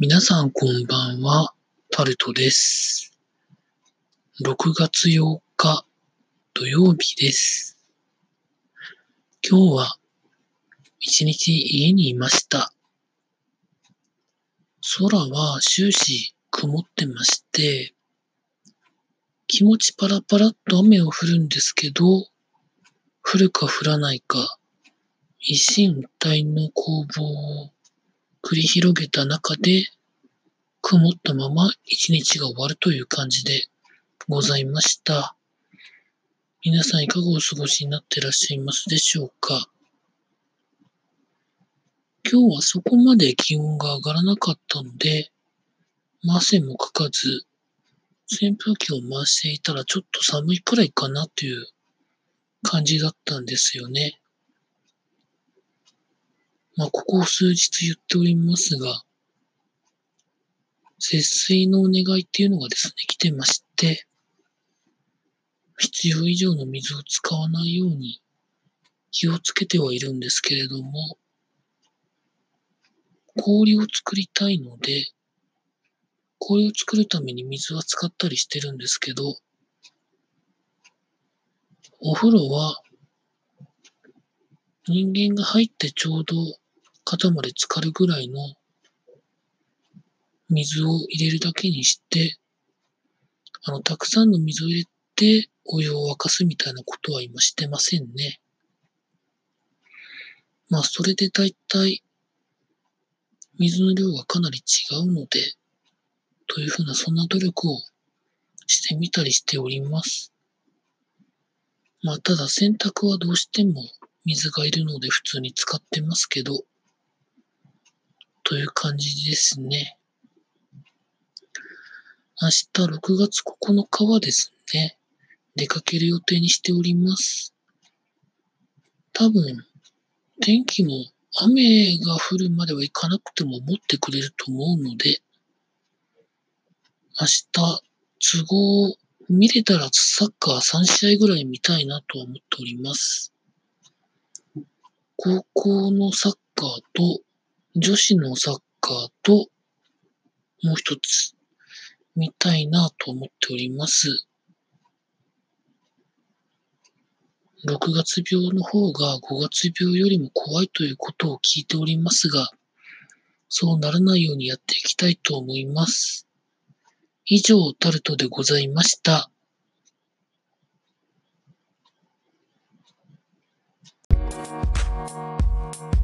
皆さんこんばんは、タルトです。6月8日土曜日です。今日は一日家にいました。空は終始曇ってまして、気持ちパラパラっと雨を降るんですけど、降るか降らないか、一進一退の攻防を繰り広げた中で、曇ったまま一日が終わるという感じでございました。皆さんいかがお過ごしになっていらっしゃいますでしょうか？今日はそこまで気温が上がらなかったので、汗もかかず、扇風機を回していたらちょっと寒いくらいかなという感じだったんですよね。まあ、ここ数日言っておりますが、節水のお願いっていうのがですね、来てまして、必要以上の水を使わないように気をつけてはいるんですけれども、氷を作りたいので、氷を作るために水は使ったりしてるんですけど、お風呂は人間が入ってちょうど肩まで浸かるぐらいの水を入れるだけにして、あの、たくさんの水を入れてお湯を沸かすみたいなことは今してませんね。まあ、それでだいたい水の量がかなり違うので、というふうなそんな努力をしてみたりしております。まあ、ただ洗濯はどうしても水がいるので普通に使ってますけど、という感じですね。明日6月9日はですね、出かける予定にしております。多分、天気も雨が降るまではいかなくても持ってくれると思うので、明日、都合、見れたらサッカー3試合ぐらい見たいなとは思っております。高校のサッカーと、女子のサッカーと、もう一つ、見たいなと思っております。6月病の方が5月病よりも怖いということを聞いておりますが、そうならないようにやっていきたいと思います。以上、タルトでございました。「